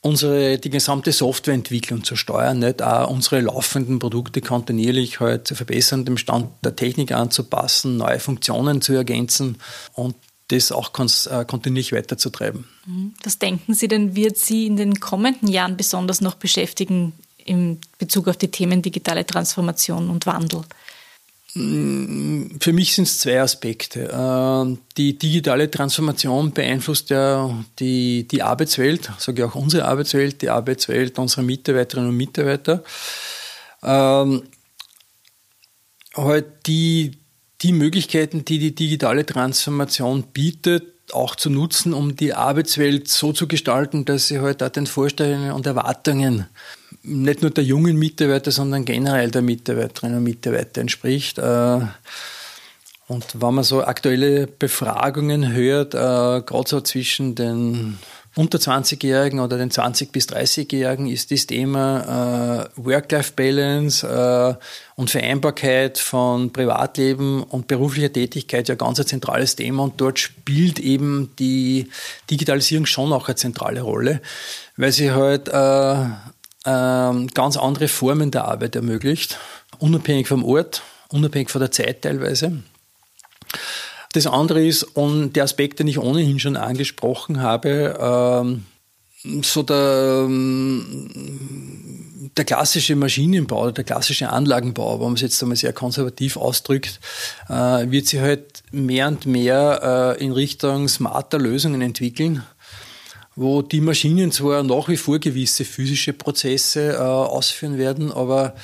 unsere, die gesamte Softwareentwicklung zu steuern, nicht auch unsere laufenden Produkte kontinuierlich halt zu verbessern, dem Stand der Technik anzupassen, neue Funktionen zu ergänzen und das auch äh, kontinuierlich weiterzutreiben. Mhm. Was denken Sie denn, wird Sie in den kommenden Jahren besonders noch beschäftigen in Bezug auf die Themen digitale Transformation und Wandel? Mm, für mich sind es zwei Aspekte. Äh, die digitale Transformation beeinflusst ja die, die Arbeitswelt, sage ich auch unsere Arbeitswelt, die Arbeitswelt unserer Mitarbeiterinnen und Mitarbeiter. Ähm, halt die, die Möglichkeiten, die die digitale Transformation bietet, auch zu nutzen, um die Arbeitswelt so zu gestalten, dass sie halt auch den Vorstellungen und Erwartungen nicht nur der jungen Mitarbeiter, sondern generell der Mitarbeiterinnen und Mitarbeiter entspricht. Äh, und wenn man so aktuelle Befragungen hört, äh, gerade so zwischen den unter 20-Jährigen oder den 20- bis 30-Jährigen ist das Thema äh, Work-Life-Balance äh, und Vereinbarkeit von Privatleben und beruflicher Tätigkeit ja ganz ein zentrales Thema und dort spielt eben die Digitalisierung schon auch eine zentrale Rolle, weil sie halt äh, äh, ganz andere Formen der Arbeit ermöglicht, unabhängig vom Ort, unabhängig von der Zeit teilweise. Das andere ist, und der Aspekt, den ich ohnehin schon angesprochen habe, ähm, so der, ähm, der klassische Maschinenbau oder der klassische Anlagenbau, wenn man es jetzt einmal sehr konservativ ausdrückt, äh, wird sich halt mehr und mehr äh, in Richtung smarter Lösungen entwickeln, wo die Maschinen zwar nach wie vor gewisse physische Prozesse äh, ausführen werden, aber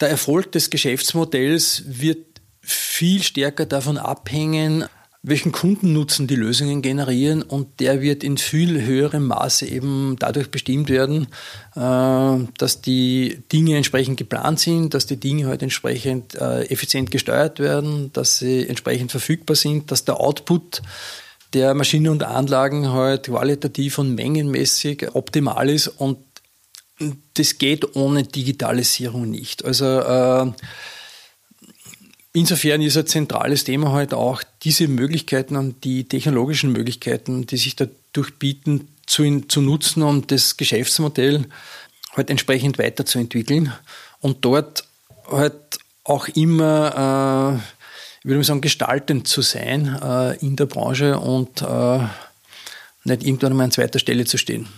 der Erfolg des Geschäftsmodells wird viel stärker davon abhängen, welchen Kundennutzen die Lösungen generieren und der wird in viel höherem Maße eben dadurch bestimmt werden, äh, dass die Dinge entsprechend geplant sind, dass die Dinge halt entsprechend äh, effizient gesteuert werden, dass sie entsprechend verfügbar sind, dass der Output der Maschinen und Anlagen halt qualitativ und mengenmäßig optimal ist und das geht ohne Digitalisierung nicht. Also äh, Insofern ist ein zentrales Thema halt auch diese Möglichkeiten und die technologischen Möglichkeiten, die sich dadurch bieten, zu, zu nutzen, um das Geschäftsmodell halt entsprechend weiterzuentwickeln und dort halt auch immer, äh, ich würde mal sagen, gestaltend zu sein äh, in der Branche und äh, nicht irgendwann mal an zweiter Stelle zu stehen.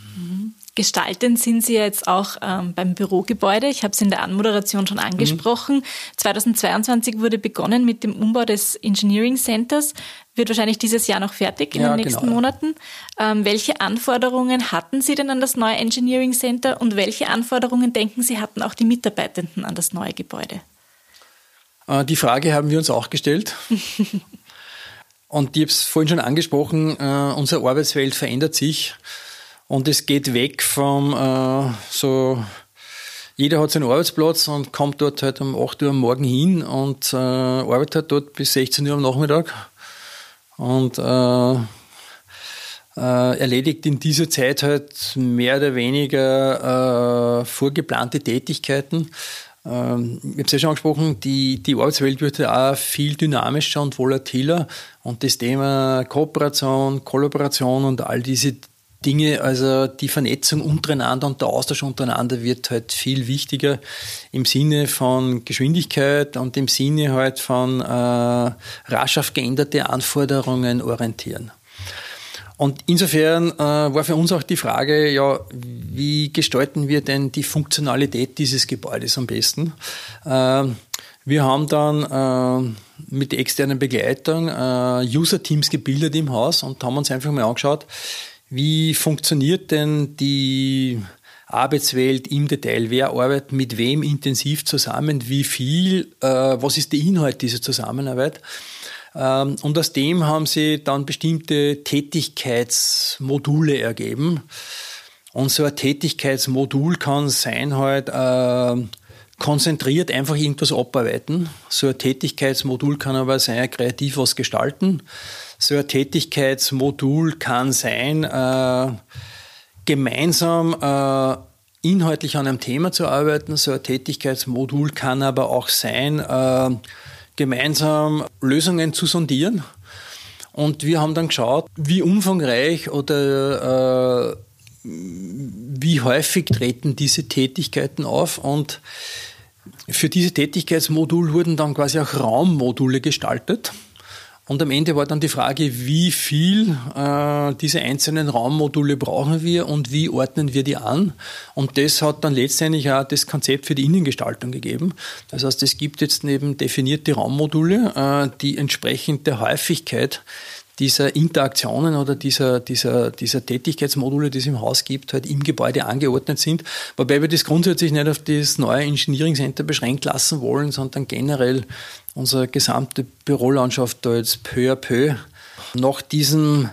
Gestaltend sind Sie jetzt auch ähm, beim Bürogebäude. Ich habe es in der Anmoderation schon angesprochen. Mhm. 2022 wurde begonnen mit dem Umbau des Engineering Centers. Wird wahrscheinlich dieses Jahr noch fertig in ja, den nächsten genau. Monaten. Ähm, welche Anforderungen hatten Sie denn an das neue Engineering Center und welche Anforderungen denken Sie hatten auch die Mitarbeitenden an das neue Gebäude? Äh, die Frage haben wir uns auch gestellt. [laughs] und ich habe es vorhin schon angesprochen, äh, unsere Arbeitswelt verändert sich. Und es geht weg vom äh, so, jeder hat seinen Arbeitsplatz und kommt dort halt um 8 Uhr am Morgen hin und äh, arbeitet dort bis 16 Uhr am Nachmittag und äh, äh, erledigt in dieser Zeit halt mehr oder weniger äh, vorgeplante Tätigkeiten. Ähm, ich habe es ja schon angesprochen, die, die Arbeitswelt wird ja auch viel dynamischer und volatiler und das Thema Kooperation, Kollaboration und all diese Dinge, also die Vernetzung untereinander und der Austausch untereinander wird halt viel wichtiger im Sinne von Geschwindigkeit und im Sinne halt von äh, rasch auf geänderte Anforderungen orientieren. Und insofern äh, war für uns auch die Frage, ja, wie gestalten wir denn die Funktionalität dieses Gebäudes am besten? Äh, wir haben dann äh, mit externer Begleitung äh, User-Teams gebildet im Haus und haben uns einfach mal angeschaut, wie funktioniert denn die Arbeitswelt im Detail? Wer arbeitet mit wem intensiv zusammen? Wie viel? Äh, was ist der Inhalt dieser Zusammenarbeit? Ähm, und aus dem haben sie dann bestimmte Tätigkeitsmodule ergeben. Und so ein Tätigkeitsmodul kann sein halt äh, konzentriert einfach irgendwas abarbeiten. So ein Tätigkeitsmodul kann aber sein, kreativ was gestalten. So ein Tätigkeitsmodul kann sein, äh, gemeinsam äh, inhaltlich an einem Thema zu arbeiten. So ein Tätigkeitsmodul kann aber auch sein, äh, gemeinsam Lösungen zu sondieren. Und wir haben dann geschaut, wie umfangreich oder wie häufig treten diese Tätigkeiten auf. Und für diese Tätigkeitsmodul wurden dann quasi auch Raummodule gestaltet. Und am Ende war dann die Frage, wie viel äh, diese einzelnen Raummodule brauchen wir und wie ordnen wir die an. Und das hat dann letztendlich auch das Konzept für die Innengestaltung gegeben. Das heißt, es gibt jetzt eben definierte Raummodule, äh, die entsprechend der Häufigkeit dieser Interaktionen oder dieser, dieser, dieser Tätigkeitsmodule, die es im Haus gibt, halt im Gebäude angeordnet sind. Wobei wir das grundsätzlich nicht auf das neue Engineering Center beschränkt lassen wollen, sondern generell unsere gesamte Bürolandschaft da jetzt peu à peu nach diesem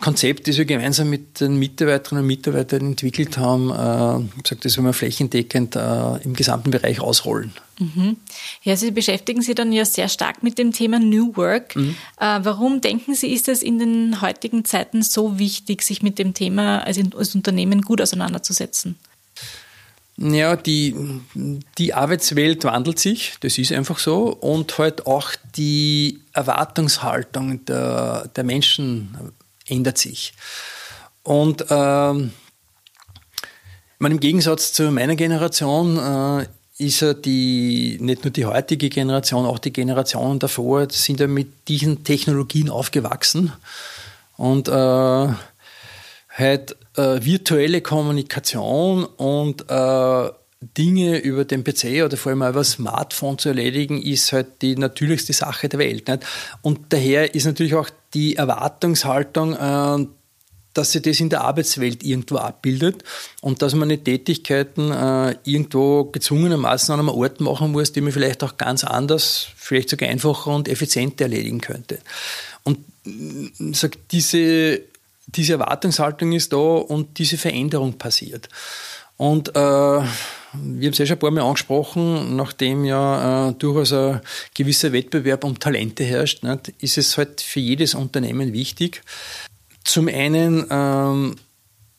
Konzept, das wir gemeinsam mit den Mitarbeiterinnen und Mitarbeitern entwickelt haben, äh, gesagt, das wollen wir flächendeckend äh, im gesamten Bereich ausrollen. Mhm. Ja, Sie beschäftigen sich dann ja sehr stark mit dem Thema New Work. Mhm. Äh, warum denken Sie, ist es in den heutigen Zeiten so wichtig, sich mit dem Thema als, als Unternehmen gut auseinanderzusetzen? Ja, die, die Arbeitswelt wandelt sich, das ist einfach so. Und halt auch die Erwartungshaltung der, der Menschen ändert sich. Und ähm, meine, im Gegensatz zu meiner Generation äh, ist ja die, nicht nur die heutige Generation, auch die Generationen davor sind ja mit diesen Technologien aufgewachsen. Und äh, halt äh, virtuelle Kommunikation und äh, Dinge über den PC oder vor allem über Smartphone zu erledigen, ist halt die natürlichste Sache der Welt. Nicht? Und daher ist natürlich auch die Erwartungshaltung, äh, dass sich das in der Arbeitswelt irgendwo abbildet und dass man die Tätigkeiten äh, irgendwo gezwungenermaßen an einem Ort machen muss, die man vielleicht auch ganz anders, vielleicht sogar einfacher und effizienter erledigen könnte. Und sag, diese, diese Erwartungshaltung ist da und diese Veränderung passiert. Und äh, wir haben es ja schon ein paar Mal angesprochen, nachdem ja äh, durchaus ein gewisser Wettbewerb um Talente herrscht, nicht, ist es halt für jedes Unternehmen wichtig, zum einen ähm,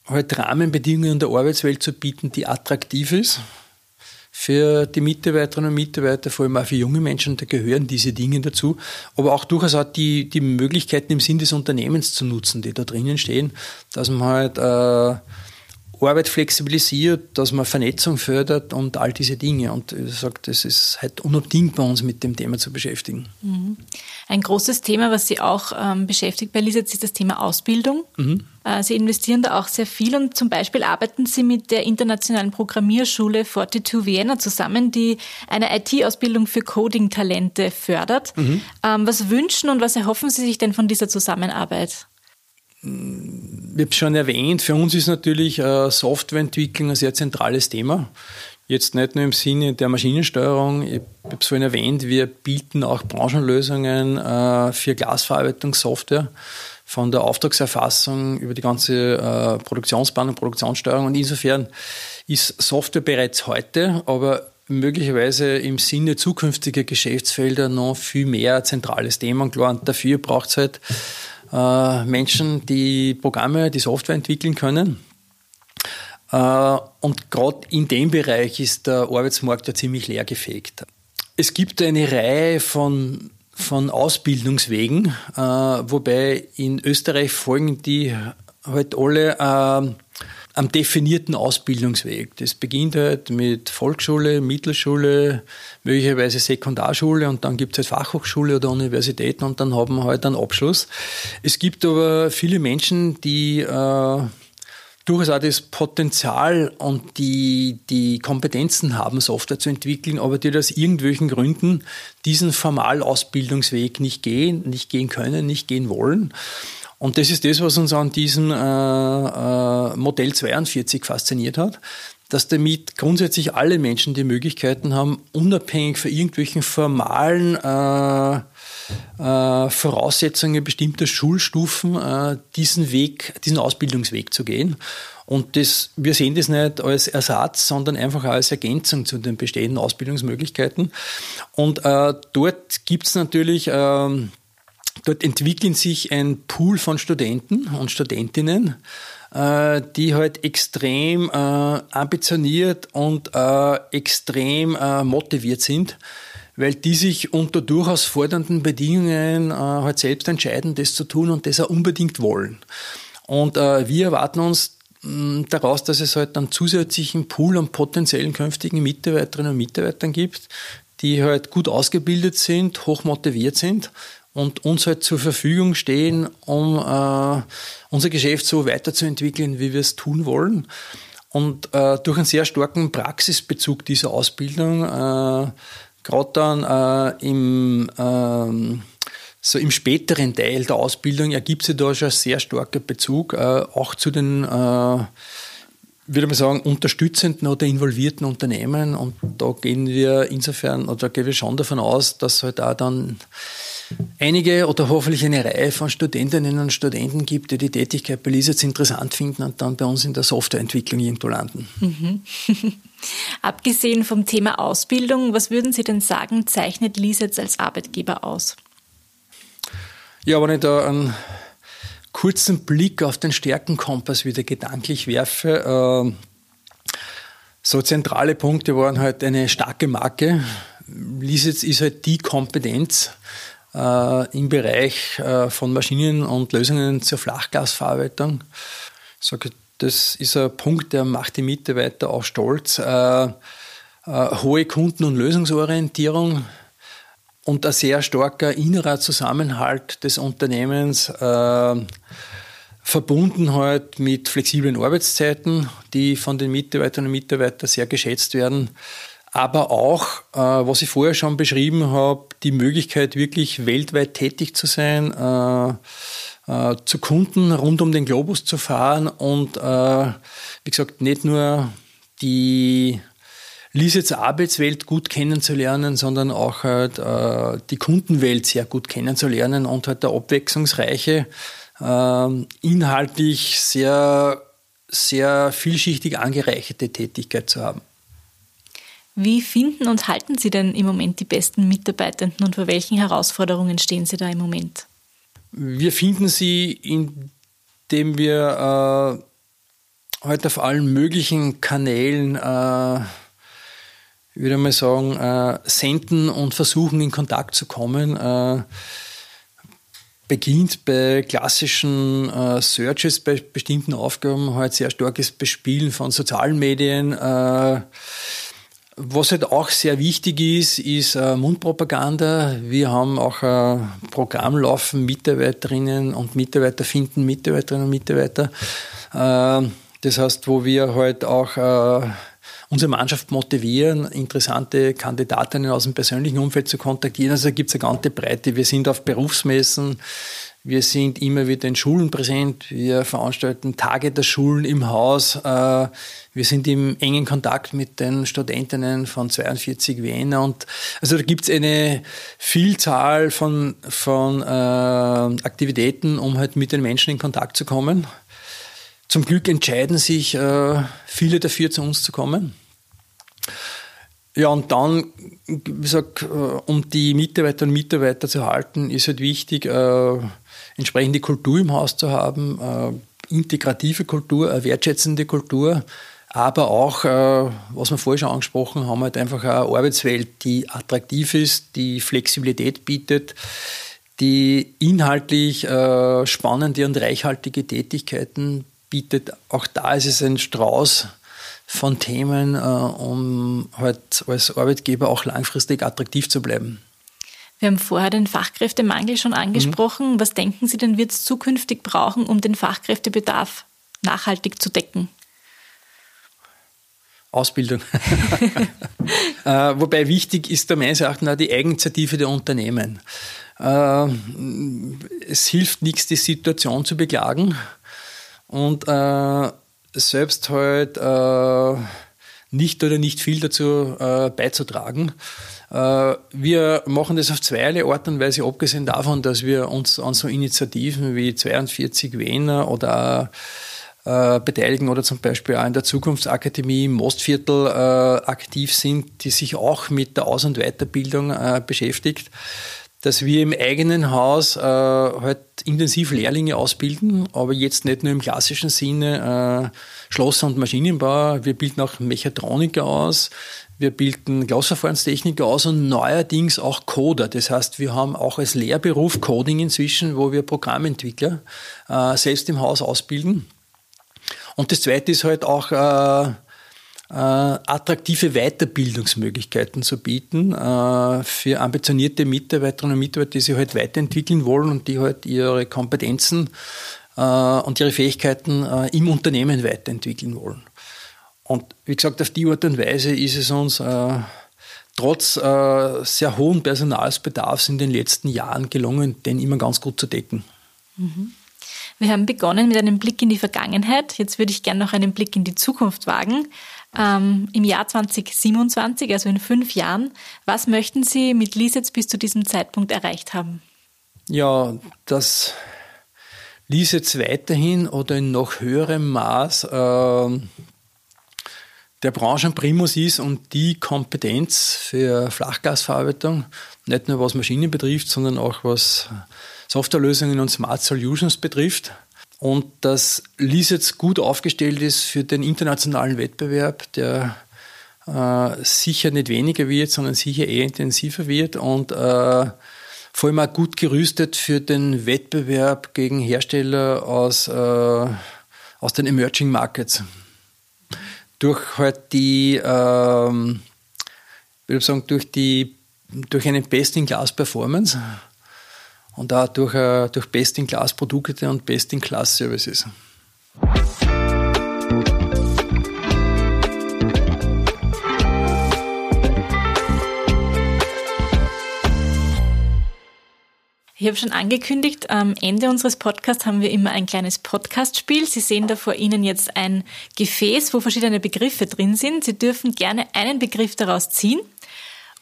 halt Rahmenbedingungen der Arbeitswelt zu bieten, die attraktiv ist für die Mitarbeiterinnen und Mitarbeiter, vor allem auch für junge Menschen, da gehören diese Dinge dazu, aber auch durchaus auch die, die Möglichkeiten im Sinn des Unternehmens zu nutzen, die da drinnen stehen, dass man halt äh, Arbeit flexibilisiert, dass man Vernetzung fördert und all diese Dinge. Und ich sage, das ist halt unabdingbar, uns mit dem Thema zu beschäftigen. Mhm. Ein großes Thema, was Sie auch ähm, beschäftigt bei Lisitz, ist das Thema Ausbildung. Mhm. Äh, Sie investieren da auch sehr viel und zum Beispiel arbeiten Sie mit der internationalen Programmierschule 42 Vienna zusammen, die eine IT-Ausbildung für Coding-Talente fördert. Mhm. Ähm, was wünschen und was erhoffen Sie sich denn von dieser Zusammenarbeit? Ich habe es schon erwähnt, für uns ist natürlich äh, Softwareentwicklung ein sehr zentrales Thema. Jetzt nicht nur im Sinne der Maschinensteuerung, ich habe es vorhin erwähnt, wir bieten auch Branchenlösungen äh, für Glasverarbeitungssoftware von der Auftragserfassung über die ganze äh, Produktionsplanung, Produktionssteuerung und insofern ist Software bereits heute, aber möglicherweise im Sinne zukünftiger Geschäftsfelder noch viel mehr ein zentrales Thema. Und klar, und dafür braucht es halt äh, Menschen, die Programme, die Software entwickeln können. Äh, und gerade in dem Bereich ist der Arbeitsmarkt ja ziemlich leer gefegt. Es gibt eine Reihe von, von Ausbildungswegen, äh, wobei in Österreich folgen die halt alle äh, am definierten Ausbildungsweg. Das beginnt halt mit Volksschule, Mittelschule, möglicherweise Sekundarschule und dann gibt es halt Fachhochschule oder Universitäten und dann haben wir halt einen Abschluss. Es gibt aber viele Menschen, die äh, durchaus auch das Potenzial und die, die Kompetenzen haben, Software zu entwickeln, aber die aus irgendwelchen Gründen diesen Formalausbildungsweg nicht gehen, nicht gehen können, nicht gehen wollen. Und das ist das, was uns an diesem äh, äh, Modell 42 fasziniert hat, dass damit grundsätzlich alle Menschen die Möglichkeiten haben, unabhängig von irgendwelchen formalen äh, äh, Voraussetzungen bestimmter Schulstufen äh, diesen Weg, diesen Ausbildungsweg zu gehen. Und das, wir sehen das nicht als Ersatz, sondern einfach als Ergänzung zu den bestehenden Ausbildungsmöglichkeiten. Und äh, dort gibt es natürlich ähm, Dort entwickeln sich ein Pool von Studenten und Studentinnen, äh, die halt extrem äh, ambitioniert und äh, extrem motiviert sind, weil die sich unter durchaus fordernden Bedingungen halt selbst entscheiden, das zu tun und das auch unbedingt wollen. Und wir erwarten uns mm, daraus, dass es halt einen zusätzlichen Pool an potenziellen künftigen Mitarbeiterinnen und Mitarbeitern gibt, die halt gut ausgebildet sind, hoch motiviert sind und uns halt zur Verfügung stehen, um äh, unser Geschäft so weiterzuentwickeln, wie wir es tun wollen. Und äh, durch einen sehr starken Praxisbezug dieser Ausbildung, äh, gerade dann äh, im, äh, so im späteren Teil der Ausbildung ergibt sich da schon ein sehr starker Bezug, äh, auch zu den äh, würde man sagen, unterstützenden oder involvierten Unternehmen. Und da gehen wir insofern, oder gehen wir schon davon aus, dass halt auch dann einige oder hoffentlich eine Reihe von Studentinnen und Studenten gibt, die die Tätigkeit bei Lisitz interessant finden und dann bei uns in der Softwareentwicklung irgendwo landen. Mhm. [laughs] Abgesehen vom Thema Ausbildung, was würden Sie denn sagen, zeichnet Lisitz als Arbeitgeber aus? Ja, wenn ich da einen kurzen Blick auf den Stärkenkompass wieder gedanklich werfe, äh, so zentrale Punkte waren halt eine starke Marke. Lisitz ist halt die Kompetenz, äh, im Bereich äh, von Maschinen und Lösungen zur Flachglasverarbeitung. Sage, das ist ein Punkt, der macht die Mitarbeiter auch stolz. Äh, äh, hohe Kunden- und Lösungsorientierung und ein sehr starker innerer Zusammenhalt des Unternehmens äh, verbunden halt mit flexiblen Arbeitszeiten, die von den Mitarbeiterinnen und Mitarbeitern sehr geschätzt werden aber auch, äh, was ich vorher schon beschrieben habe, die Möglichkeit, wirklich weltweit tätig zu sein, äh, äh, zu Kunden rund um den Globus zu fahren und, äh, wie gesagt, nicht nur die Lisets Arbeitswelt gut kennenzulernen, sondern auch halt, äh, die Kundenwelt sehr gut kennenzulernen und halt eine abwechslungsreiche, äh, inhaltlich sehr, sehr vielschichtig angereicherte Tätigkeit zu haben. Wie finden und halten Sie denn im Moment die besten Mitarbeitenden und vor welchen Herausforderungen stehen Sie da im Moment? Wir finden sie, indem wir äh, heute auf allen möglichen Kanälen, äh, ich würde mal sagen, äh, senden und versuchen in Kontakt zu kommen. Äh, beginnt bei klassischen äh, Searches, bei bestimmten Aufgaben, halt sehr starkes Bespielen von sozialen Medien äh, was halt auch sehr wichtig ist, ist äh, Mundpropaganda. Wir haben auch ein Programm laufen, Mitarbeiterinnen und Mitarbeiter finden Mitarbeiterinnen und Mitarbeiter. Äh, das heißt, wo wir halt auch äh, unsere Mannschaft motivieren, interessante Kandidatinnen aus dem persönlichen Umfeld zu kontaktieren. Also gibt es eine ganze Breite. Wir sind auf Berufsmessen, wir sind immer wieder in Schulen präsent. Wir veranstalten Tage der Schulen im Haus. Äh, wir sind im engen Kontakt mit den Studentinnen von 42 Wiener. Und also da gibt es eine Vielzahl von, von äh, Aktivitäten, um halt mit den Menschen in Kontakt zu kommen. Zum Glück entscheiden sich äh, viele dafür, zu uns zu kommen. Ja, und dann, wie gesagt, um die Mitarbeiterinnen und Mitarbeiter zu halten, ist halt wichtig, entsprechende Kultur im Haus zu haben, äh, integrative Kultur, eine wertschätzende Kultur, aber auch, äh, was wir vorher schon angesprochen haben, halt einfach eine Arbeitswelt, die attraktiv ist, die Flexibilität bietet, die inhaltlich äh, spannende und reichhaltige Tätigkeiten bietet. Auch da ist es ein Strauß von Themen, äh, um halt als Arbeitgeber auch langfristig attraktiv zu bleiben. Wir haben vorher den Fachkräftemangel schon angesprochen. Mhm. Was denken Sie denn, wird es zukünftig brauchen, um den Fachkräftebedarf nachhaltig zu decken? Ausbildung. [laughs] [laughs] äh, wobei wichtig ist da meines Erachtens auch die Eigeninitiative der Unternehmen. Äh, es hilft nichts, die Situation zu beklagen und äh, selbst halt äh, nicht oder nicht viel dazu äh, beizutragen. Äh, wir machen das auf zweierlei Art und Weise, abgesehen davon, dass wir uns an so Initiativen wie 42 Wiener oder äh, beteiligen oder zum Beispiel auch in der Zukunftsakademie im Mostviertel äh, aktiv sind, die sich auch mit der Aus- und Weiterbildung äh, beschäftigt, dass wir im eigenen Haus äh, halt intensiv Lehrlinge ausbilden, aber jetzt nicht nur im klassischen Sinne äh, Schlosser und Maschinenbauer, wir bilden auch Mechatroniker aus, wir bilden Glasverfahrenstechniker aus und neuerdings auch Coder. Das heißt, wir haben auch als Lehrberuf Coding inzwischen, wo wir Programmentwickler äh, selbst im Haus ausbilden. Und das Zweite ist halt auch äh, äh, attraktive Weiterbildungsmöglichkeiten zu bieten äh, für ambitionierte Mitarbeiterinnen und Mitarbeiter, die sich halt weiterentwickeln wollen und die halt ihre Kompetenzen äh, und ihre Fähigkeiten äh, im Unternehmen weiterentwickeln wollen. Und wie gesagt, auf die Art und Weise ist es uns äh, trotz äh, sehr hohen Personalsbedarfs in den letzten Jahren gelungen, den immer ganz gut zu decken. Mhm. Wir haben begonnen mit einem Blick in die Vergangenheit. Jetzt würde ich gerne noch einen Blick in die Zukunft wagen. Ähm, Im Jahr 2027, also in fünf Jahren, was möchten Sie mit Lisets bis zu diesem Zeitpunkt erreicht haben? Ja, dass Lisets weiterhin oder in noch höherem Maß äh, der Branchenprimus ist und die Kompetenz für Flachgasverarbeitung, nicht nur was Maschinen betrifft, sondern auch was Softwarelösungen und Smart Solutions betrifft. Und dass Lies jetzt gut aufgestellt ist für den internationalen Wettbewerb, der äh, sicher nicht weniger wird, sondern sicher eher intensiver wird und äh, vor allem auch gut gerüstet für den Wettbewerb gegen Hersteller aus, äh, aus den Emerging Markets durch halt die, ähm, würde sagen, durch die, durch eine Best-in-Class-Performance und auch durch, äh, durch Best-in-Class-Produkte und Best-in-Class-Services. Ich habe schon angekündigt, am Ende unseres Podcasts haben wir immer ein kleines Podcast-Spiel. Sie sehen da vor Ihnen jetzt ein Gefäß, wo verschiedene Begriffe drin sind. Sie dürfen gerne einen Begriff daraus ziehen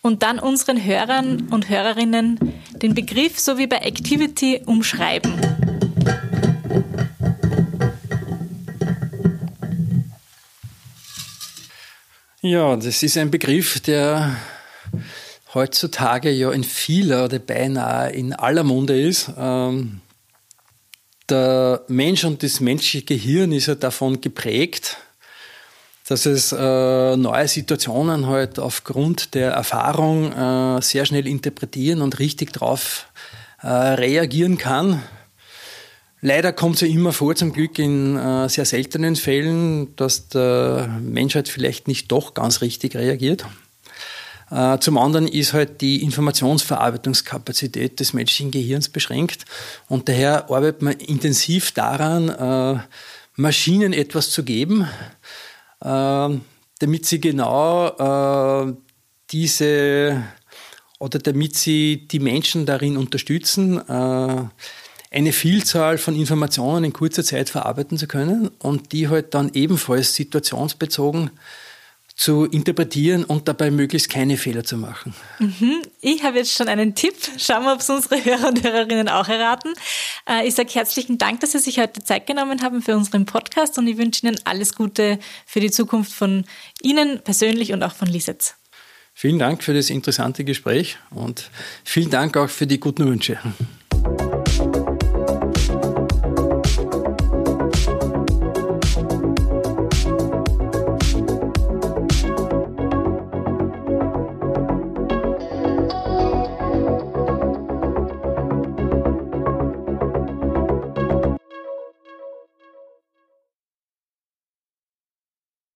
und dann unseren Hörern und Hörerinnen den Begriff so wie bei Activity umschreiben. Ja, das ist ein Begriff, der heutzutage ja in vieler oder beinahe in aller Munde ist. Ähm, der Mensch und das menschliche Gehirn ist ja davon geprägt, dass es äh, neue Situationen halt aufgrund der Erfahrung äh, sehr schnell interpretieren und richtig darauf äh, reagieren kann. Leider kommt es ja immer vor, zum Glück in äh, sehr seltenen Fällen, dass der Mensch halt vielleicht nicht doch ganz richtig reagiert. Äh, zum anderen ist halt die Informationsverarbeitungskapazität des menschlichen Gehirns beschränkt und daher arbeitet man intensiv daran, äh, Maschinen etwas zu geben, äh, damit sie genau diese oder damit sie die Menschen darin unterstützen, eine Vielzahl von Informationen in kurzer Zeit verarbeiten zu können und die halt dann ebenfalls situationsbezogen zu interpretieren und dabei möglichst keine Fehler zu machen. Mhm. Ich habe jetzt schon einen Tipp. Schauen wir, ob es unsere Hörer und Hörerinnen auch erraten. Äh, ich sage herzlichen Dank, dass Sie sich heute Zeit genommen haben für unseren Podcast und ich wünsche Ihnen alles Gute für die Zukunft von Ihnen persönlich und auch von Lisitz. Vielen Dank für das interessante Gespräch und vielen Dank auch für die guten Wünsche.